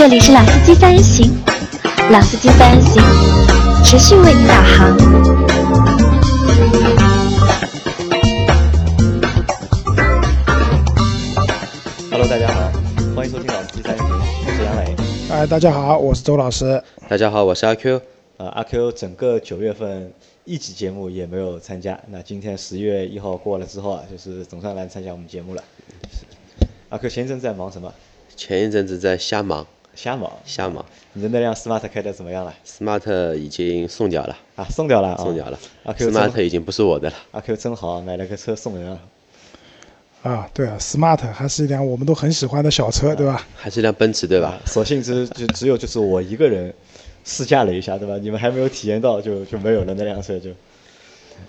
这里是老司机三人行，老司机三人行，持续为您导航。Hello，大家好，欢迎收听老司机三人行，我是杨磊。哎，大家好，我是周老师。大家好，我是阿 Q。呃，阿 Q 整个九月份一集节目也没有参加，那今天十月一号过了之后啊，就是总算来参加我们节目了。阿 Q 前一阵在忙什么？前一阵子在瞎忙，瞎忙。瞎忙。你的那辆 Smart 开的怎么样了？Smart 已经送掉了，啊，送掉了啊，送掉了。阿 Q Smart 已经不是我的了。阿 Q 真好，买了个车送人啊。啊，对啊，Smart 还是一辆我们都很喜欢的小车，对吧？还是辆奔驰，对吧？啊所幸只就只有就是我一个人试驾了一下，对吧？你们还没有体验到就就没有了那辆车就。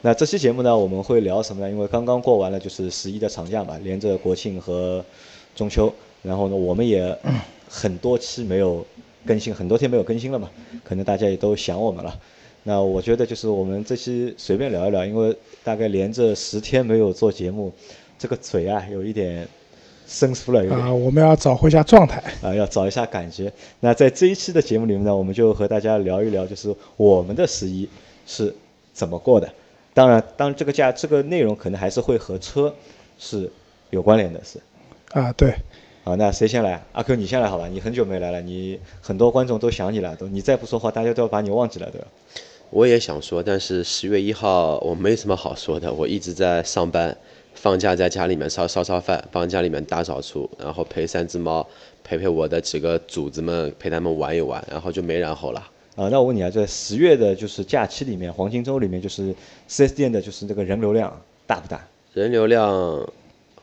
那这期节目呢，我们会聊什么呢？因为刚刚过完了就是十一的长假嘛，连着国庆和中秋，然后呢，我们也很多期没有更新，很多天没有更新了嘛，可能大家也都想我们了。那我觉得就是我们这期随便聊一聊，因为大概连着十天没有做节目，这个嘴啊有一点生疏了，有点。啊，我们要找回一下状态。啊，要找一下感觉。那在这一期的节目里面呢，我们就和大家聊一聊，就是我们的十一是怎么过的。当然，当这个价这个内容可能还是会和车是有关联的，是。啊，对，啊，那谁先来？阿 Q 你先来好吧？你很久没来了，你很多观众都想你了，都你再不说话，大家都要把你忘记了，对吧？我也想说，但是十月一号我没什么好说的，我一直在上班，放假在家里面烧烧烧饭，帮家里面大扫除，然后陪三只猫，陪陪我的几个主子们，陪他们玩一玩，然后就没然后了。啊，那我问你啊，在十月的就是假期里面，黄金周里面，就是四 S 店的就是那个人流量大不大？人流量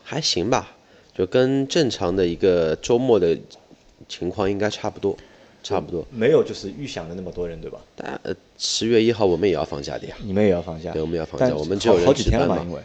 还行吧，就跟正常的一个周末的情况应该差不多，差不多。没有就是预想的那么多人，对吧？但呃，十月一号我们也要放假的呀，你们也要放假？对，我们要放假，我们只有好几天嘛因，为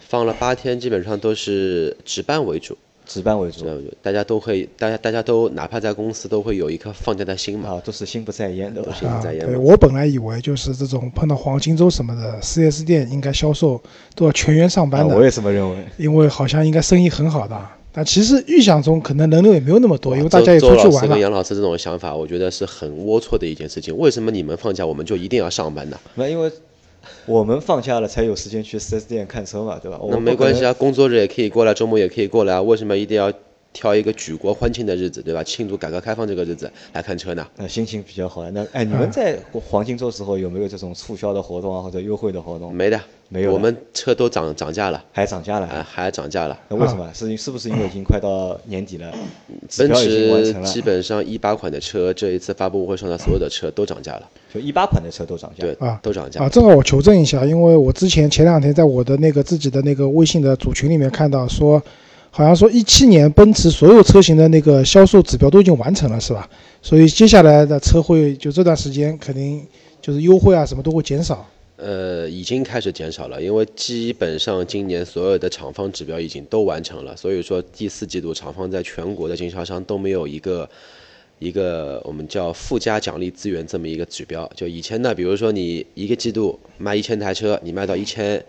放了八天，基本上都是值班为主，值班为主大家都会，大家大家都哪怕在公司都会有一颗放假的心嘛，啊，都是心不在焉，对吧？啊，心不在焉嘛。对我本来以为就是这种碰到黄金周什么的，4S 店应该销售都要全员上啊班的，我也这么认为。因为好像应该生意很好的。但其实预想中可能人流也没有那么多，因为大家也周周老师跟出去玩了。杨老师这种想法，我觉得是很龌龊的一件事情。为什么你们放假我们就一定要上班呢？那因为我们放假了才有时间去 4S 店看车嘛，对吧？我那们没关系啊，工作日也可以过来，周末也可以过来啊。为什么一定要挑一个举国欢庆的日子，对吧？庆祝改革开放这个日子来看车呢？那，心情比较好啊。那哎，你们在黄金周时候有没有这种促销的活动啊，或者优惠的活动？没的，没有我们车都涨涨价了，还涨价了？啊，还涨价了。那为什么？是是不是因为已经快到年底了，奔驰基，本上一八款的车，这一次发布会上的所有的车都涨价了，就一八款的车都涨价。对啊，都涨价啊，。正好我求证一下，因为我之前前两天在我的那个自己的那个微信的组群里面看到说，好像说一七年奔驰所有车型的那个销售指标都已经完成了，是吧？所以接下来的车会就这段时间肯定就是优惠啊什么都会减少。呃，已经开始减少了，因为基本上今年所有的厂方指标已经都完成了，所以说第四季度厂方在全国的经销商都没有一个一个我们叫附加奖励资源这么一个指标。就以前呢，比如说你一个季度卖一千台车，你卖到一千，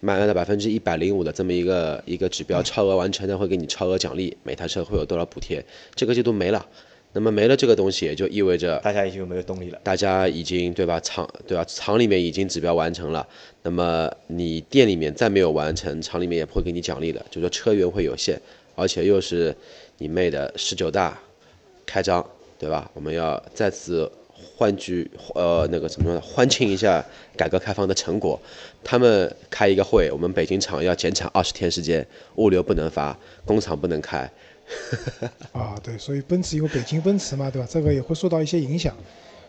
卖到百分之一百零五的这么一个一个指标，超额完成的会给你超额奖励，每台车会有多少补贴？这个季度没了，那么没了这个东西，也就意味着大家已经没有动力了。大家已经对吧厂对吧厂里面已经指标完成了，那么你店里面再没有完成，厂里面也不会给你奖励的，就说车源会有限，而且又是你妹的十九大开张，对吧？我们要再次欢聚呃那个怎么说呢欢庆一下改革开放的成果，他们开一个会，我们北京厂要减产二十天时间，物流不能发，工厂不能开，啊，对，所以奔驰有北京奔驰嘛，对吧？这个也会受到一些影响。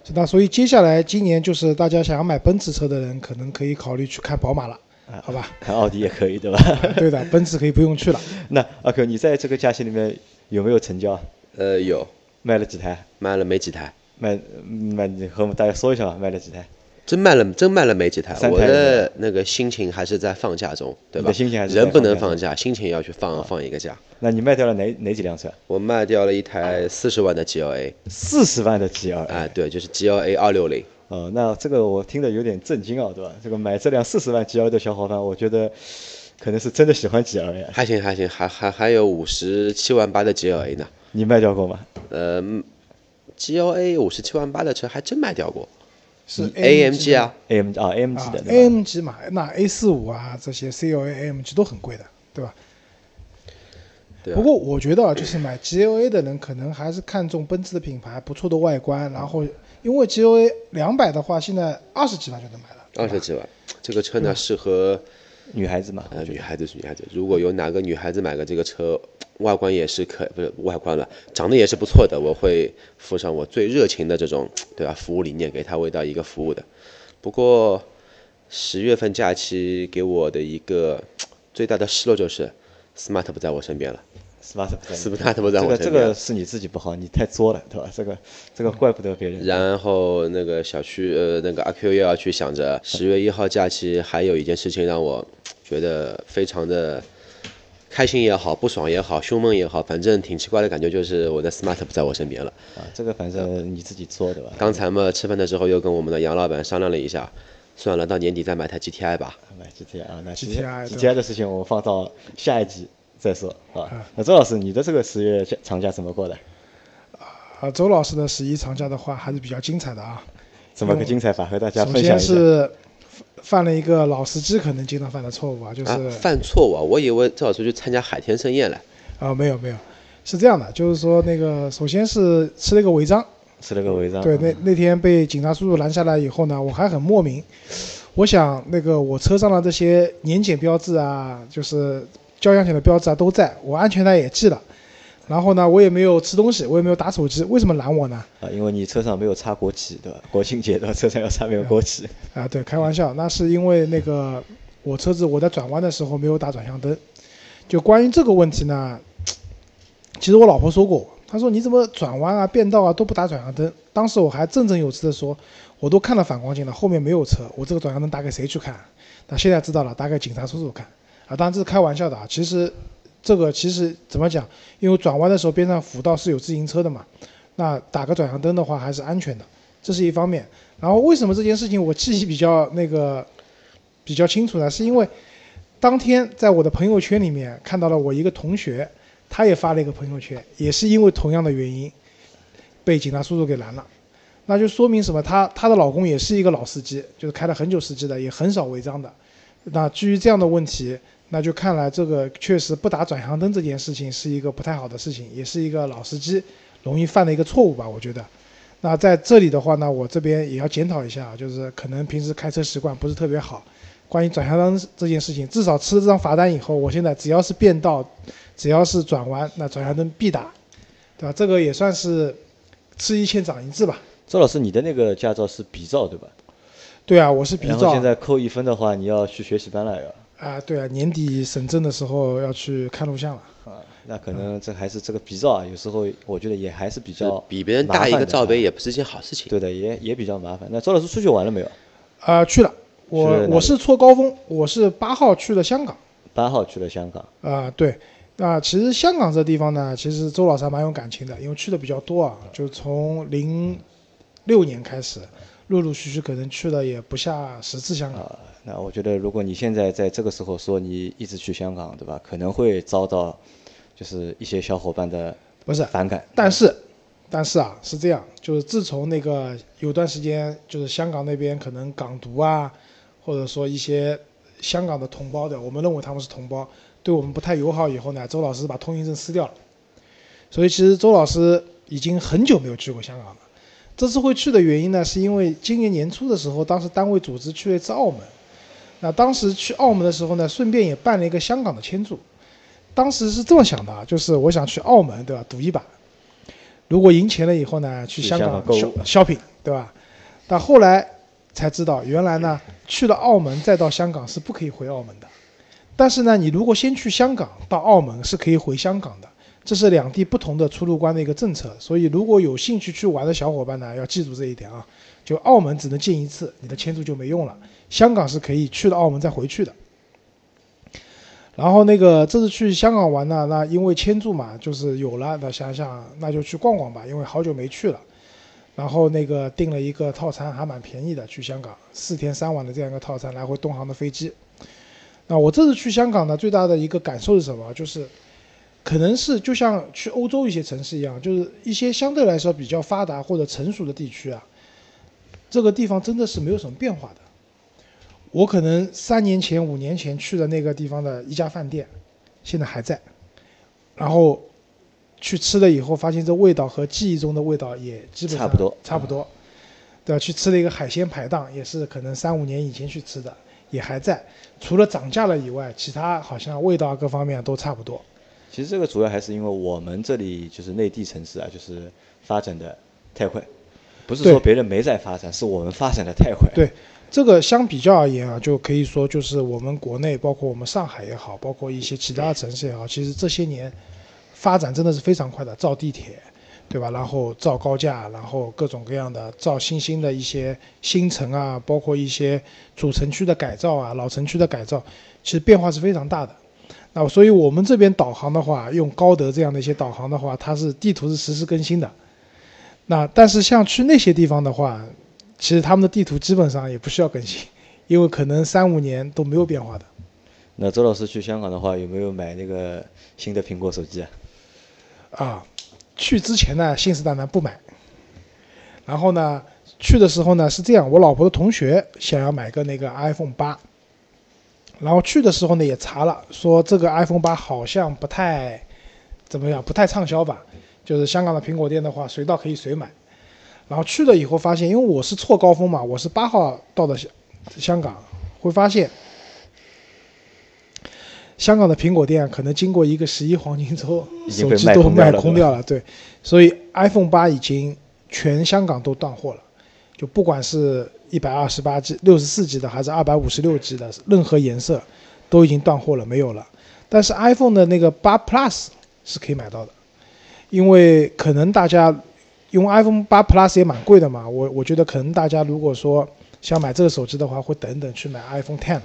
是那所以接下来今年就是大家想要买奔驰车的人，可能可以考虑去看宝马了，好吧？看奥迪也可以，对吧？对的，奔驰可以不用去了。那阿 Q，你在这个假期里面有没有成交？呃有卖了几台？卖了没几台。卖卖，你和我们大家说一下吧，卖了几台？真卖了，真卖了没几台。我的那个心情还是在放假中，对吧？心情还是人不能放假，心情要去放放一个假。那你卖掉了哪哪几辆车？我卖掉了一台四十万的 GLA，四十万的 GLA？哎，对，就是 GLA 二六零。哦，那这个我听得有点震惊啊，对吧？这个买这辆四十万 GLA 的小伙伴，我觉得可能是真的喜欢 GLA。还行还行，还还还有五十七万八的 GLA 呢。你卖掉过吗？呃，GLA 五十七万八的车还真卖掉过，是嗯 AMG 啊，AM 啊 AMG 啊的对吧？，AMG 嘛，那 A 四五啊这些 CLA、AMG 都很贵的，对吧？对啊。不过我觉得啊，就是买 GLA 的人可能还是看重奔驰的品牌，不错的外观，然后因为 GLA 两百的话，现在二十几万就能买了，二十几万，这个车呢适合女孩子嘛，呃女孩子是女孩子，如果有哪个女孩子买个这个车，外观也是可不是外观了，长得也是不错的，我会附上我最热情的这种对吧服务理念给他味道一个服务的。不过十月份假期给我的一个最大的失落就是 Smart 不在我身边了。，smart 不在 Smart 不在这个这我身边个是你自己不好，你太作了，对吧？这个这个怪不得别人。然后那个小区呃那个阿 Q 又要去想着十月一号假期，还有一件事情让我觉得非常的开心也好，不爽也好，胸闷也好，反正挺奇怪的感觉，就是我的 smart 不在我身边了。啊，这个反正你自己做的吧？刚才嘛吃饭的时候又跟我们的杨老板商量了一下，算了，到年底再买台 GTI 吧。买 GTI 啊，那 GTI GTI 的事情我们放到下一集再说啊啊。那周老师，你的这个十月长假怎么过的？啊，周老师的十一长假的话还是比较精彩的啊。怎么个精彩法？和大家首分享一下。先是犯了一个老司机可能经常犯的错误啊，就是啊，犯错误啊！我以为赵老师去参加海天盛宴了。啊，没有没有，是这样的，就是说那个首先是吃了一个违章，吃了个违章。对，那那天被警察叔叔拦下来以后呢，我还很莫名，我想那个我车上的这些年检标志啊，就是交强险的标志啊都在，我安全带也系了，然后呢，我也没有吃东西，我也没有打手机，为什么拦我呢？啊，因为你车上没有插国旗，对吧？国庆节的车上要插没有国旗。啊，对，开玩笑，那是因为那个我车子我在转弯的时候没有打转向灯。就关于这个问题呢，其实我老婆说过我，她说你怎么转弯啊、变道啊都不打转向灯？当时我还振振有词的说，我都看了反光镜了，后面没有车，我这个转向灯打给谁去看？那现在知道了，打给警察叔叔看。啊，当然这是开玩笑的啊，其实这个其实怎么讲？因为转弯的时候边上辅道是有自行车的嘛，那打个转向灯的话还是安全的，这是一方面。然后为什么这件事情我记忆比较那个比较清楚呢？是因为当天在我的朋友圈里面看到了我一个同学，他也发了一个朋友圈，也是因为同样的原因被警察叔叔给拦了。那就说明什么？她她的老公也是一个老司机，就是开了很久司机的，也很少违章的。那基于这样的问题，那就看来这个确实不打转向灯这件事情是一个不太好的事情，也是一个老司机容易犯的一个错误吧，我觉得。那在这里的话呢，我这边也要检讨一下，就是可能平时开车习惯不是特别好。关于转向灯这件事情，至少吃了这张罚单以后，我现在只要是变道，只要是转弯，那转向灯必打，对吧？这个也算是吃一堑长一智吧。周老师，你的那个驾照是 B 照对吧？对啊，我是 B 照然后现在扣一分的话，你要去学习班了要。啊，对啊，年底审证的时候要去看录像了。啊，那可能这还是这个比照啊，有时候我觉得也还是比较比别人大一个罩杯也也不是件好事情。对的，也也比较麻烦。那周老师出去玩了没有？啊，去了，去了我我是错高峰，我是八号去了香港。八号去了香港，啊，对，那其实香港这地方呢，其实周老师还蛮有感情的，因为去的比较多啊，就从零六年开始，陆陆续续可能去了也不下十次香港。啊，那我觉得如果你现在在这个时候说你一直去香港，对吧？可能会遭到就是一些小伙伴的不是，反感。但是，但是啊，是这样，就是自从那个有段时间，就是香港那边可能港独啊，或者说一些香港的同胞的，我们认为他们是同胞，对我们不太友好以后呢，周老师把通行证撕掉了。所以其实周老师已经很久没有去过香港了。这次会去的原因呢，是因为今年年初的时候，当时单位组织去了一次澳门。那当时去澳门的时候呢，顺便也办了一个香港的签注。当时是这么想的啊，就是我想去澳门，对吧？赌一把，如果赢钱了以后呢，去去香港香港购 shopping，对吧？但后来才知道，原来呢，去了澳门再到香港是不可以回澳门的。但是呢，你如果先去香港到澳门是可以回香港的，这是两地不同的出入关的一个政策。所以如果有兴趣去玩的小伙伴呢，要记住这一点啊。就澳门只能进一次，你的签注就没用了。香港是可以去了澳门再回去的。然后那个这次去香港玩呢，那因为签注嘛，就是有了，那想想那就去逛逛吧，因为好久没去了。然后那个订了一个套餐，还蛮便宜的，去香港四天三晚的这样一个套餐，来回东航的飞机。那我这次去香港呢，最大的一个感受是什么？就是可能是就像去欧洲一些城市一样，就是一些相对来说比较发达或者成熟的地区啊，这个地方真的是没有什么变化的。我可能三年前、五年前去的那个地方的一家饭店，现在还在，然后去吃了以后，发现这味道和记忆中的味道也基本上差不多差不多。对吧？去吃了一个海鲜排档，也是可能三五年以前去吃的，也还在。除了涨价了以外，其他好像味道各方面都差不多。其实这个主要还是因为我们这里就是内地城市啊，就是发展的太快，不是说别人没在发展，是我们发展的太快。对这个相比较而言啊，就可以说就是我们国内，包括我们上海也好，包括一些其他城市也好，其实这些年发展真的是非常快的，造地铁，对吧？然后造高架，然后各种各样的造新兴的一些新城啊，包括一些主城区的改造啊，老城区的改造，其实变化是非常大的。那所以我们这边导航的话，用高德这样的一些导航的话，它是地图是实时更新的。那但是像去那些地方的话，其实他们的地图基本上也不需要更新，因为可能三五年都没有变化的。那周老师去香港的话，有没有买那个新的苹果手机啊？啊，去之前呢信誓旦旦不买，然后呢去的时候呢是这样，我老婆的同学想要买个那个 iPhone 八，然后去的时候呢也查了，说这个 iPhone 八好像不太怎么样，不太畅销吧，就是香港的苹果店的话随到可以随买，然后去了以后发现，因为我是错高峰嘛，我是八号到的香香港，会发现。香港的苹果店可能经过一个十一黄金周，手机都卖空掉了，对，所以 iPhone 八已经全香港都断货了，就不管是一百二十八 G、六十四 G 的，还是二百五十六 G 的，任何颜色都已经断货了，没有了。但是 iPhone 的那个八 Plus 是可以买到的，因为可能大家因为 iPhone 八 Plus 也蛮贵的嘛，我我觉得可能大家如果说想买这个手机的话，会等等去买 iPhone Ten，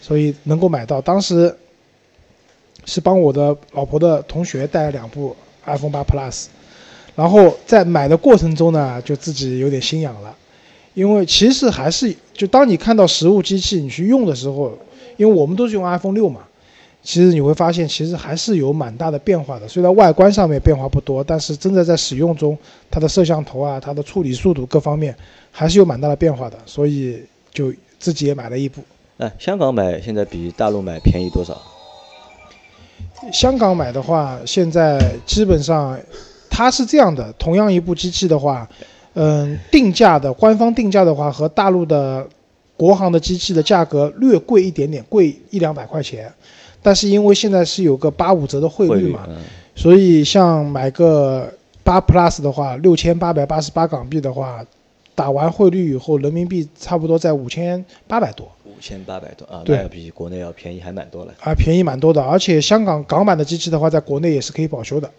所以能够买到。当时是帮我的老婆的同学带了两部 iPhone 八 Plus，然后在买的过程中呢，就自己有点心痒了，因为其实还是就当你看到实物机器你去用的时候，因为我们都是用 iPhone 六嘛，其实你会发现其实还是有蛮大的变化的。虽然外观上面变化不多，但是真的在使用中，它的摄像头啊、它的处理速度各方面还是有蛮大的变化的，所以就自己也买了一部。哎，香港买现在比大陆买便宜多少？香港买的话，现在基本上它是这样的，同样一部机器的话，嗯，定价的官方定价的话和大陆的国行的机器的价格略贵一点点，贵一两百块钱。但是因为现在是有个八五折的汇率嘛，嗯，所以像买个八 Plus 的话，六千八百八十八港币的话，打完汇率以后，人民币差不多在五千八百多。五千八百多啊，对要比国内要便宜还蛮多了。啊，便宜蛮多的。而且香港港版的机器的话，在国内也是可以保修的。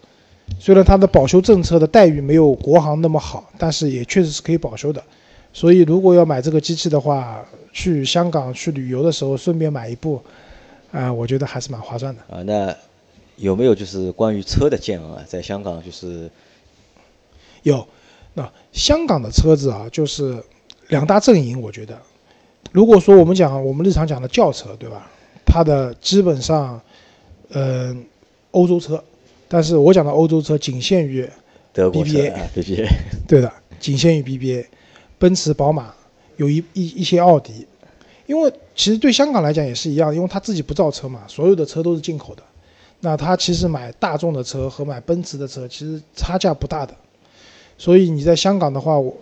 虽然它的保修政策的待遇没有国行那么好，但是也确实是可以保修的。所以如果要买这个机器的话，去香港去旅游的时候顺便买一部，啊、我觉得还是蛮划算的。啊，那有没有就是关于车的见闻啊？在香港就是有，那香港的车子啊，就是两大阵营，我觉得，如果说我们讲我们日常讲的轿车，对吧？它的基本上，嗯、欧洲车，但是我讲的欧洲车仅限于德国车 BBA 啊，BBA，对的，仅限于 BBA，奔驰、宝马，有一一一些奥迪，因为其实对香港来讲也是一样，因为他自己不造车嘛，所有的车都是进口的。那他其实买大众的车和买奔驰的车其实差价不大的，所以你在香港的话，我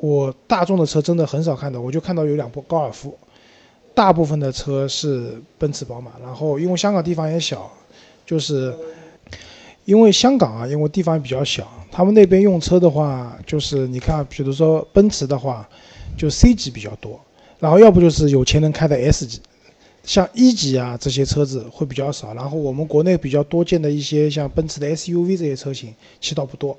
我大众的车真的很少看到，我就看到有两部高尔夫，大部分的车是奔驰、宝马。然后因为香港地方也小，就是因为香港啊，因为地方也比较小，他们那边用车的话，就是你看，比如说奔驰的话，就 C 级比较多，然后要不就是有钱人开的 S 级，像一级啊这些车子会比较少。然后我们国内比较多见的一些像奔驰的 SUV 这些车型，其实倒不多。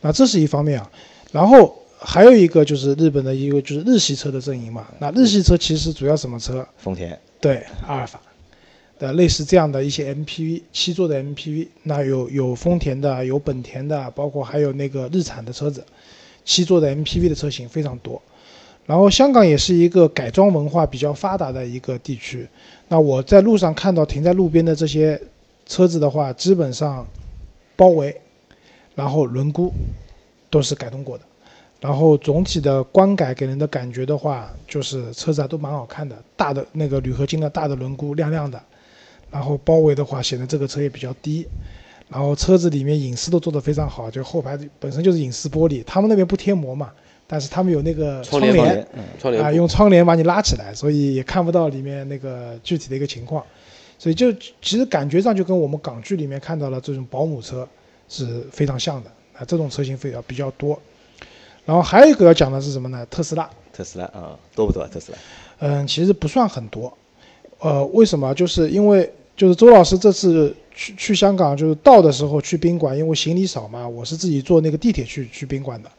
那这是一方面啊，然后还有一个就是日本的一个就是日系车的阵营嘛。那日系车其实主要什么车？丰田，对，阿尔法的类似这样的一些 MPV，七座的 MPV，那有有丰田的，有本田的，包括还有那个日产的车子，七座的 MPV 的车型非常多。然后香港也是一个改装文化比较发达的一个地区。那我在路上看到停在路边的这些车子的话，基本上包围，然后轮毂都是改动过的。然后总体的观感给人的感觉的话，就是车子还都蛮好看的，大的那个铝合金的大的轮毂亮亮的，然后包围的话显得这个车也比较低，然后车子里面隐私都做得非常好，就后排本身就是隐私玻璃，他们那边不贴膜嘛，但是他们有那个窗帘帘嗯啊，窗帘布用窗帘把你拉起来，所以也看不到里面那个具体的一个情况，所以就其实感觉上就跟我们港剧里面看到了这种保姆车是非常像的啊，这种车型非常比较多。然后还有一个要讲的是什么呢？特斯拉，特斯拉啊，多不多啊？特斯拉？嗯，其实不算很多，呃，为什么？就是因为就是周老师这次去去香港，就是到的时候去宾馆，因为行李少嘛，我是自己坐那个地铁去去宾馆的。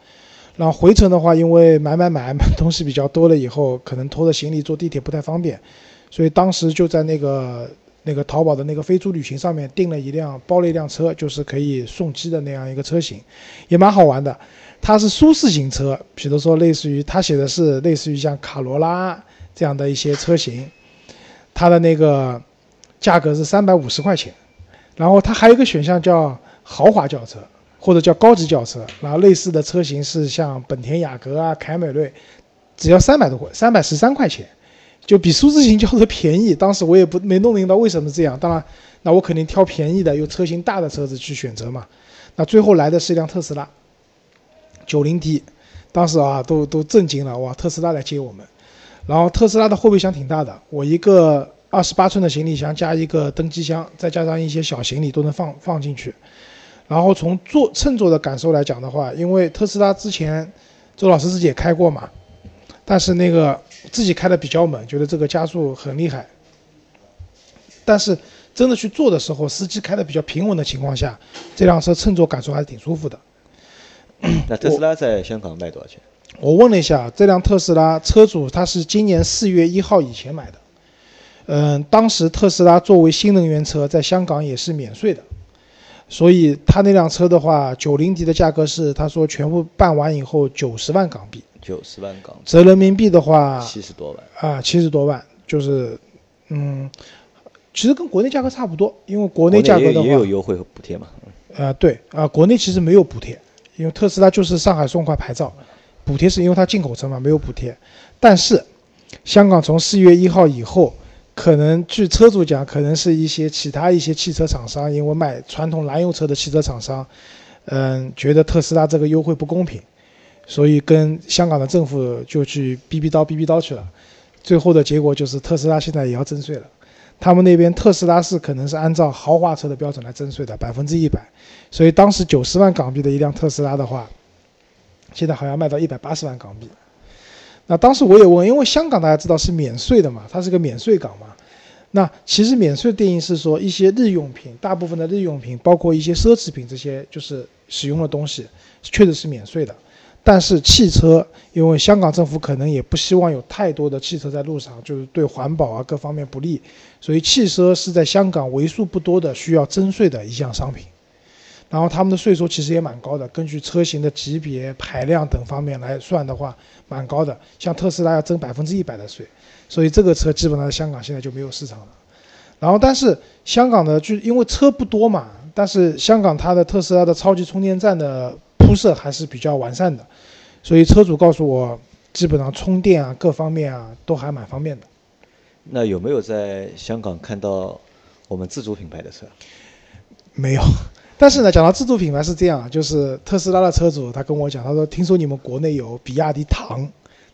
然后回程的话，因为买买买东西比较多了以后，可能拖着行李坐地铁不太方便，所以当时就在那个那个淘宝的那个飞猪旅行上面订了一辆包了一辆车，就是可以送机的那样一个车型，也蛮好玩的。它是舒适型车，比如说类似于它写的是类似于像卡罗拉这样的一些车型，它的那个价格是三百五十块钱，然后它还有一个选项叫豪华轿车或者叫高级轿车，然后类似的车型是像本田雅阁啊、凯美瑞，只要三百多块，三百十三块钱，就比舒适型轿车便宜。当时我也不没弄明白为什么这样，当然，那我肯定挑便宜的、又车型大的车子去选择嘛。那最后来的是一辆特斯拉。九零 T，当时啊都都震惊了，哇！特斯拉来接我们，然后特斯拉的后备箱挺大的，我一个二十八寸的行李箱加一个登机箱，再加上一些小行李都能放放进去。然后从坐乘坐的感受来讲的话，因为特斯拉之前周老师自己也开过嘛，但是那个自己开的比较猛，觉得这个加速很厉害。但是真的去坐的时候，司机开的比较平稳的情况下，这辆车乘坐感受还是挺舒服的。那特斯拉在香港卖多少钱？我问了一下，这辆特斯拉车主他是今年四月一号以前买的，嗯，当时特斯拉作为新能源车在香港也是免税的，所以他那辆车的话，九零 D 的价格是他说全部办完以后九十万港币，九十万港币，折人民币的话七十多万。啊七十多万，就是嗯，其实跟国内价格差不多，因为国国内价格的话也也有，优惠和补贴嘛？呃对啊，国内其实没有补贴，因为特斯拉就是上海送块牌照，补贴是因为它进口车嘛，没有补贴。但是香港从四月一号以后，可能据车主讲，可能是一些其他一些汽车厂商，因为卖传统燃油车的汽车厂商，嗯，觉得特斯拉这个优惠不公平，所以跟香港的政府就去逼逼叨逼逼叨去了。最后的结果就是特斯拉现在也要征税了。他们那边特斯拉是可能是按照豪华车的标准来征税的，百分之一百。所以当时九十万港币的一辆特斯拉的话，现在好像卖到一百八十万港币。那当时我也问，因为香港大家知道是免税的嘛，它是个免税港嘛。那其实免税定义是说一些日用品，大部分的日用品，包括一些奢侈品这些就是使用的东西，确实是免税的。但是汽车，因为香港政府可能也不希望有太多的汽车在路上，就是对环保啊各方面不利，所以汽车是在香港为数不多的需要征税的一项商品。然后他们的税收其实也蛮高的，根据车型的级别、排量等方面来算的话，蛮高的。像特斯拉要征百分之一百的税，所以这个车基本上在香港现在就没有市场了。然后，但是香港的就因为车不多嘛，但是香港它的特斯拉的超级充电站的铺设还是比较完善的，所以车主告诉我，基本上充电啊各方面啊都还蛮方便的。那有没有在香港看到我们自主品牌的车？没有，但是呢，讲到自主品牌是这样，就是特斯拉的车主他跟我讲，他说听说你们国内有比亚迪唐，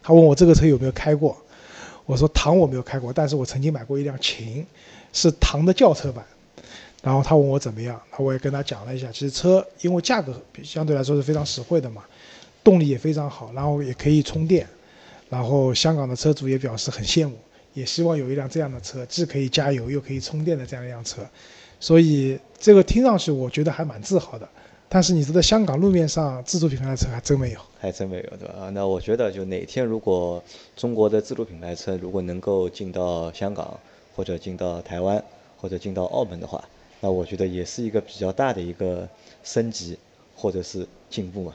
他问我这个车有没有开过，我说唐我没有开过，但是我曾经买过一辆秦，是唐的轿车版。然后他问我怎么样，我也跟他讲了一下，其实车因为价格相对来说是非常实惠的嘛，动力也非常好，然后也可以充电，然后香港的车主也表示很羡慕，也希望有一辆这样的车，既可以加油又可以充电的这样一辆车，所以这个听上去我觉得还蛮自豪的。但是你知道香港路面上自主品牌的车还真没有。还真没有，对吧？啊，那我觉得就哪天如果中国的自主品牌车如果能够进到香港，或者进到台湾，或者进到澳门的话，那我觉得也是一个比较大的一个升级或者是进步嘛。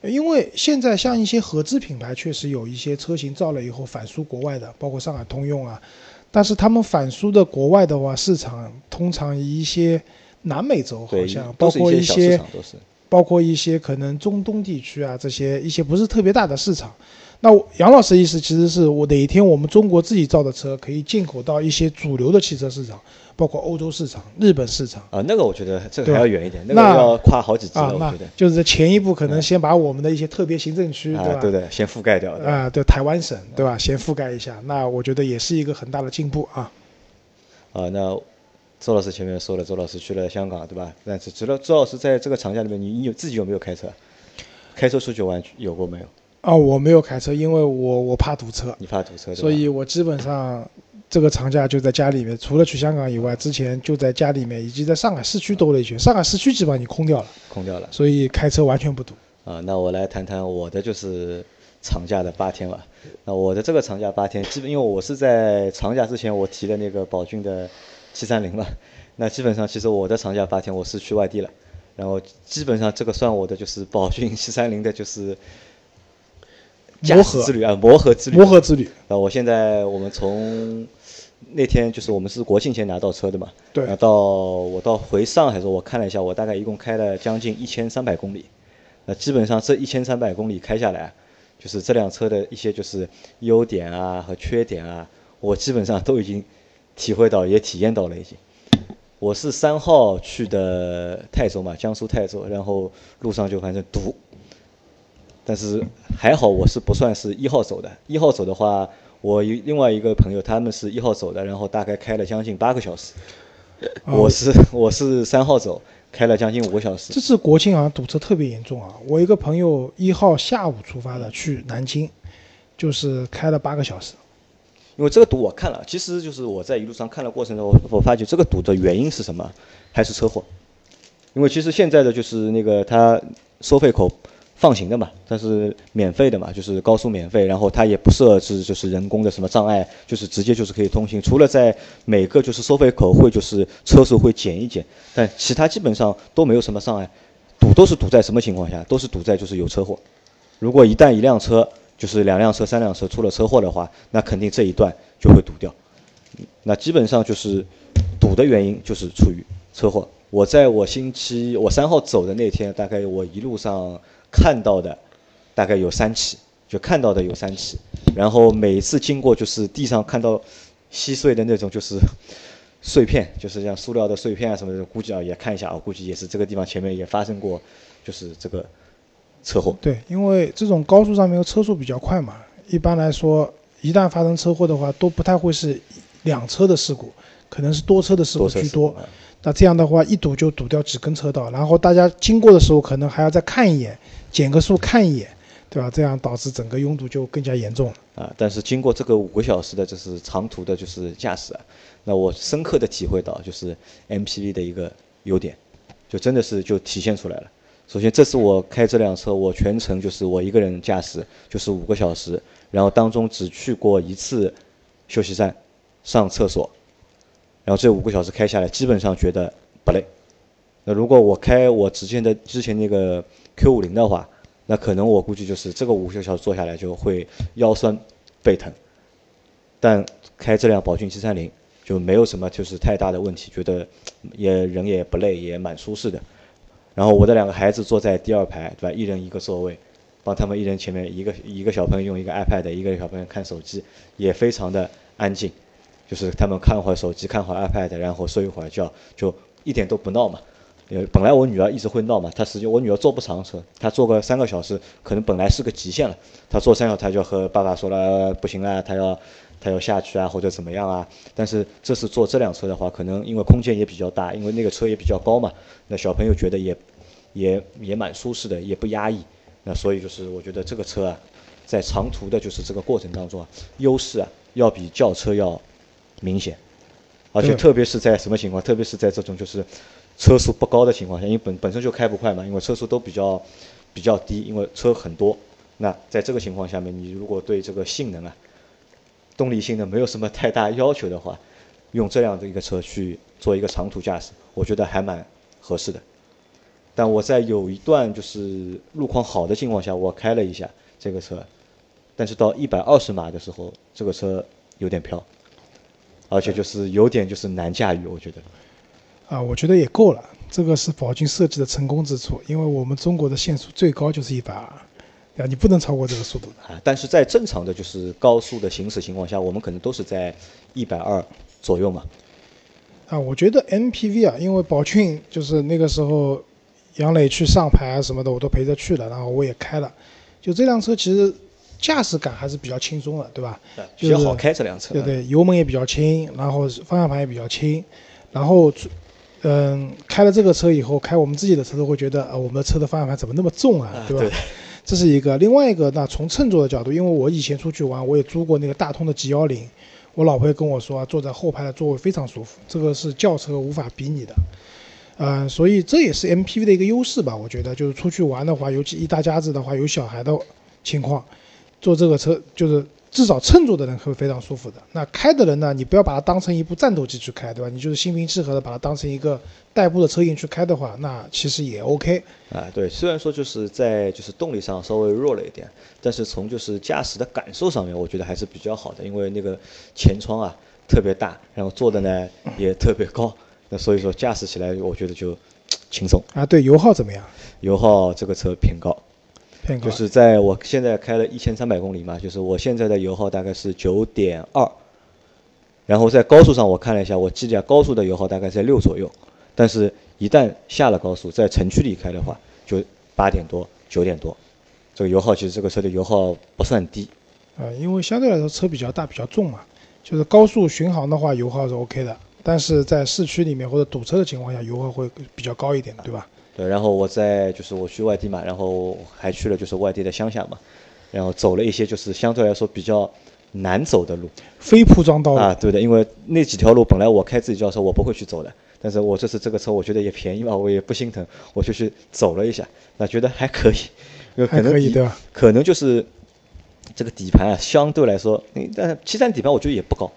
因为现在像一些合资品牌，确实有一些车型造了以后反输国外的，包括上海通用啊，但是他们反输的国外的话，市场通常以一些南美洲，好，像包括一些。包括一些可能中东地区啊，这些一些不是特别大的市场。那杨老师的意思其实是我哪一天我们中国自己造的车可以进口到一些主流的汽车市场，包括欧洲市场、日本市场啊，那个我觉得这个还要远一点，那个要跨好几级了，，我啊那觉得。就是前一步可能先把我们的一些特别行政区，对？对的，先覆盖掉。啊，对台湾省，对吧？先覆盖一下，那我觉得也是一个很大的进步啊。啊，那周老师前面说了，周老师去了香港，对吧？但是除了周老师在这个长假里面，你你有自己有没有开车？开车出去玩有过没有？啊，我没有开车，因为我我怕堵车，你怕堵车？所以我基本上这个长假就在家里面，除了去香港以外，之前就在家里面，以及在上海市区兜了一圈。上海市区基本上已经空掉了，空掉了。所以开车完全不堵。啊，那我来谈谈我的就是长假的八天吧。那我的这个长假八天，基本因为我是在长假之前我提了那个宝骏的七三零了，那基本上其实我的长假八天我是去外地了，然后基本上这个算我的就是宝骏 七三零的就是驾磨合驶之旅啊，磨合之旅。磨合之旅，啊，我现在我们从那天就是我们是国庆前拿到车的嘛，对然后到我到回上海的时候，我看了一下，我大概一共开了将近一千三百公里。那基本上这一千三百公里开下来，就是这辆车的一些就是优点啊和缺点啊，我基本上都已经体会到，也体验到了已经。我是三号去的泰州嘛，江苏泰州，然后路上就反正堵，但是还好我是不算是一号走的，一号走的话，我一另外一个朋友他们是一号走的，然后大概开了将近八个小时，啊我是我是三号走，开了将近五个小时这。次国庆好像堵车特别严重啊！我一个朋友一号下午出发的去南京，就是开了八个小时。因为这个堵我看了，其实就是我在一路上看的过程中，我发觉这个堵的原因是什么？还是车祸。因为其实现在的就是那个它收费口放行的嘛，它是免费的嘛，就是高速免费，然后它也不设置就是人工的什么障碍，就是直接就是可以通行。除了在每个就是收费口会就是车速会减一减，但其他基本上都没有什么障碍。堵都是堵在什么情况下？都是堵在就是有车祸。如果一旦一辆车就是两辆车、三辆车出了车祸的话，那肯定这一段就会堵掉。那基本上就是堵的原因就是出于车祸。我在我星期我三号走的那天，大概我一路上看到的大概有三起，就看到的有三起。然后每次经过就是地上看到稀碎的那种就是碎片，就是像塑料的碎片啊什么的，估计啊也看一下啊，估计也是这个地方前面也发生过就是这个车祸。对，因为这种高速上面车速比较快嘛，一般来说，一旦发生车祸的话，都不太会是两车的事故，可能是多车的事故居多。那这样的话，一堵就堵掉几根车道，然后大家经过的时候，可能还要再看一眼，减个速看一眼，对吧？这样导致整个拥堵就更加严重了。啊，但是经过这个五个小时的就是长途的，就是驾驶啊，那我深刻的体会到就是 MPV 的一个优点，就真的是就体现出来了。首先，这次我开这辆车，我全程就是我一个人驾驶，就是五个小时，然后当中只去过一次休息站上厕所，然后这五个小时开下来，基本上觉得不累。那如果我开我之前的之前那个 Q 五零的话，那可能我估计就是这个五个小时坐下来就会腰酸背疼。但开这辆宝骏七三零就没有什么就是太大的问题，觉得也人也不累，也蛮舒适的。然后我的两个孩子坐在第二排，对吧？一人一个座位，帮他们一人前面一个一个小朋友用一个 iPad，一个小朋友看手机，也非常的安静。就是他们看会儿手机，看会儿 iPad，然后睡一会儿觉，就一点都不闹嘛。呃，本来我女儿一直会闹嘛，她实际我女儿坐不长车，她坐个三个小时，可能本来是个极限了。她坐三个小时，她就和爸爸说了不行啊，她要她要下去啊，或者怎么样啊。但是这次坐这辆车的话，可能因为空间也比较大，因为那个车也比较高嘛，那小朋友觉得也也也蛮舒适的，也不压抑。那所以就是我觉得这个车啊，在长途的就是这个过程当中啊，优势啊要比轿车要明显。而且特别是在什么情况？特别是在这种就是车速不高的情况下，因为本本身就开不快嘛，因为车速都比较比较低，因为车很多。那在这个情况下面，你如果对这个性能啊、动力性能没有什么太大要求的话，用这样的一个车去做一个长途驾驶，我觉得还蛮合适的。但我在有一段就是路况好的情况下，我开了一下这个车，但是到一百二十码的时候，这个车有点飘。而且就是有点就是难驾驭，我觉得。啊，我觉得也够了。这个是宝骏设计的成功之处，因为我们中国的限速最高就是一百二，对吧？你不能超过这个速度的。啊，但是在正常的就是高速的行驶情况下，我们可能都是在一百二左右嘛。啊，我觉得 MPV 啊，因为宝骏就是那个时候杨磊去上牌啊什么的，我都陪着去了，然后我也开了。就这辆车其实驾驶感还是比较轻松的，对吧？比较好开这辆车。对对，油门也比较轻，然后方向盘也比较轻，然后。嗯，开了这个车以后，开我们自己的车都会觉得啊，我们的车的方向盘怎么那么重啊，对吧？这是一个。另外一个，那从乘坐的角度，因为我以前出去玩，我也租过那个大通的 G 幺零，我老婆也跟我说，坐在后排的座位非常舒服，这个是轿车无法比拟的。嗯，所以这也是 MPV 的一个优势吧？我觉得，就是出去玩的话，尤其一大家子的话，有小孩的情况，坐这个车就是。至少乘坐的人会非常舒服的。那开的人呢？你不要把它当成一部战斗机去开，对吧？你就是心平气和的把它当成一个代步的车型去开的话，那其实也 OK。啊，对，虽然说就是在就是动力上稍微弱了一点，但是从就是驾驶的感受上面，我觉得还是比较好的。因为那个前窗啊特别大，然后坐的呢也特别高，那所以说驾驶起来我觉得就轻松。啊，对，油耗怎么样？油耗这个车偏高。就是在我现在开了一千三百公里嘛，就是我现在的油耗大概是九点二，然后在高速上我看了一下，我记下高速的油耗大概在六左右，但是一旦下了高速，在城区里开的话，就八点多、九点多，这个油耗其实这个车的油耗不算低。啊，因为相对来说车比较大、比较重嘛，就是高速巡航的话油耗是 OK 的，但是在市区里面或者堵车的情况下，油耗会比较高一点的，对吧？对，然后我在就是我去外地嘛，然后还去了就是外地的乡下嘛，然后走了一些就是相对来说比较难走的路，非铺装道路啊，对的，因为那几条路本来我开自己轿车我不会去走的，但是我这次这个车我觉得也便宜嘛，我也不心疼，我就去走了一下，那觉得还可以，还可以对吧？可能就是这个底盘啊，相对来说，但是七三底盘我觉得也不高，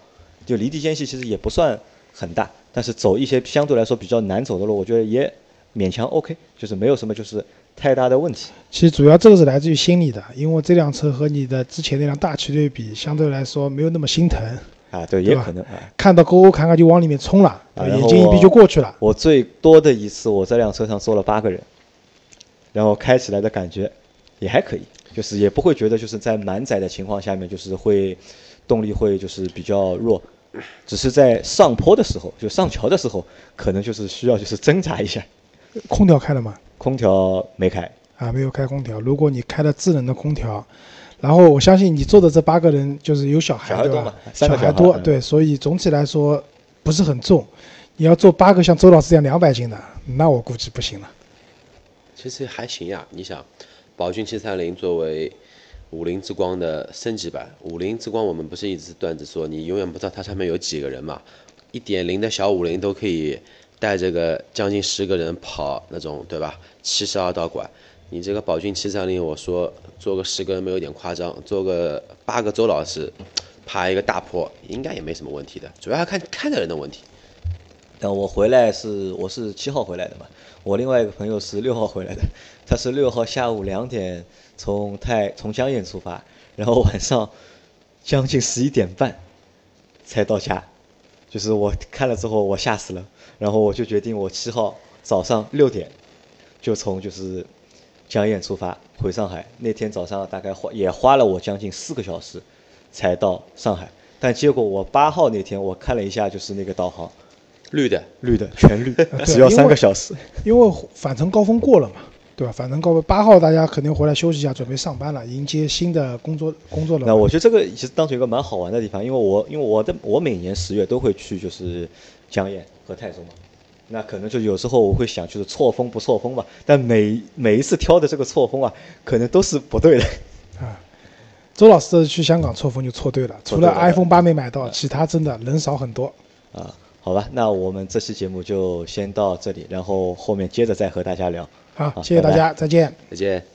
就离地间隙其实也不算很大，但是走一些相对来说比较难走的路，我觉得也。勉强 OK，就是没有什么就是太大的问题。其实主要这个是来自于心理的，因为这辆车和你的之前那辆大旗对比，相对来说没有那么心疼啊。对，也可能啊。看到沟沟坎坎就往里面冲了，眼睛一闭就过去了。我最多的一次，我这辆车上坐了八个人，然后开起来的感觉也还可以，就是也不会觉得就是在满载的情况下面就是会动力会就是比较弱，只是在上坡的时候就上桥的时候，可能就是需要就是挣扎一下。空调开了吗？空调没开啊，没有开空调。如果你开了智能的空调，然后我相信你坐的这八个人就是有小孩对吧？小孩多对，所以总体来说不是很重。你要坐八个像周老师这样两百斤的，那我估计不行了。其实还行呀，你想，宝骏七三零作为五菱之光的升级版，五菱之光我们不是一直段子说你永远不知道它上面有几个人嘛？一点零的小五菱都可以。带这个将近十个人跑那种，对吧？七十二道拐，你这个宝骏七三零，我说坐个十个人没有点夸张，坐个八个周老师，爬一个大坡，应该也没什么问题的。主要要看看的人的问题。但我回来是我是七号回来的嘛，我另外一个朋友是六号回来的，他是六号下午两点从太从江堰出发，然后晚上将近十一点半才到家，就是我看了之后我吓死了。然后我就决定，我七号早上六点就从就是江堰出发回上海。那天早上大概花也花了我将近四个小时才到上海。但结果我八号那天我看了一下，就是那个导航，绿的，绿的，全绿，只要三个小时。因为返程高峰过了嘛，对吧？反正各位八号大家肯定回来休息一下，准备上班了，迎接新的工作工作了。那我觉得这个其实当成一个蛮好玩的地方，因为我因为我的我每年十月都会去就是江堰。和泰州嘛，那可能就有时候我会想，就是错峰不错峰嘛。但每每一次挑的这个错峰啊，可能都是不对的。啊，周老师去香港错峰就错对了，除了 iPhone 八没买到，其他真的人少很多。啊，好吧，那我们这期节目就先到这里，然后后面接着再和大家聊。好，谢谢大家，再见，再见。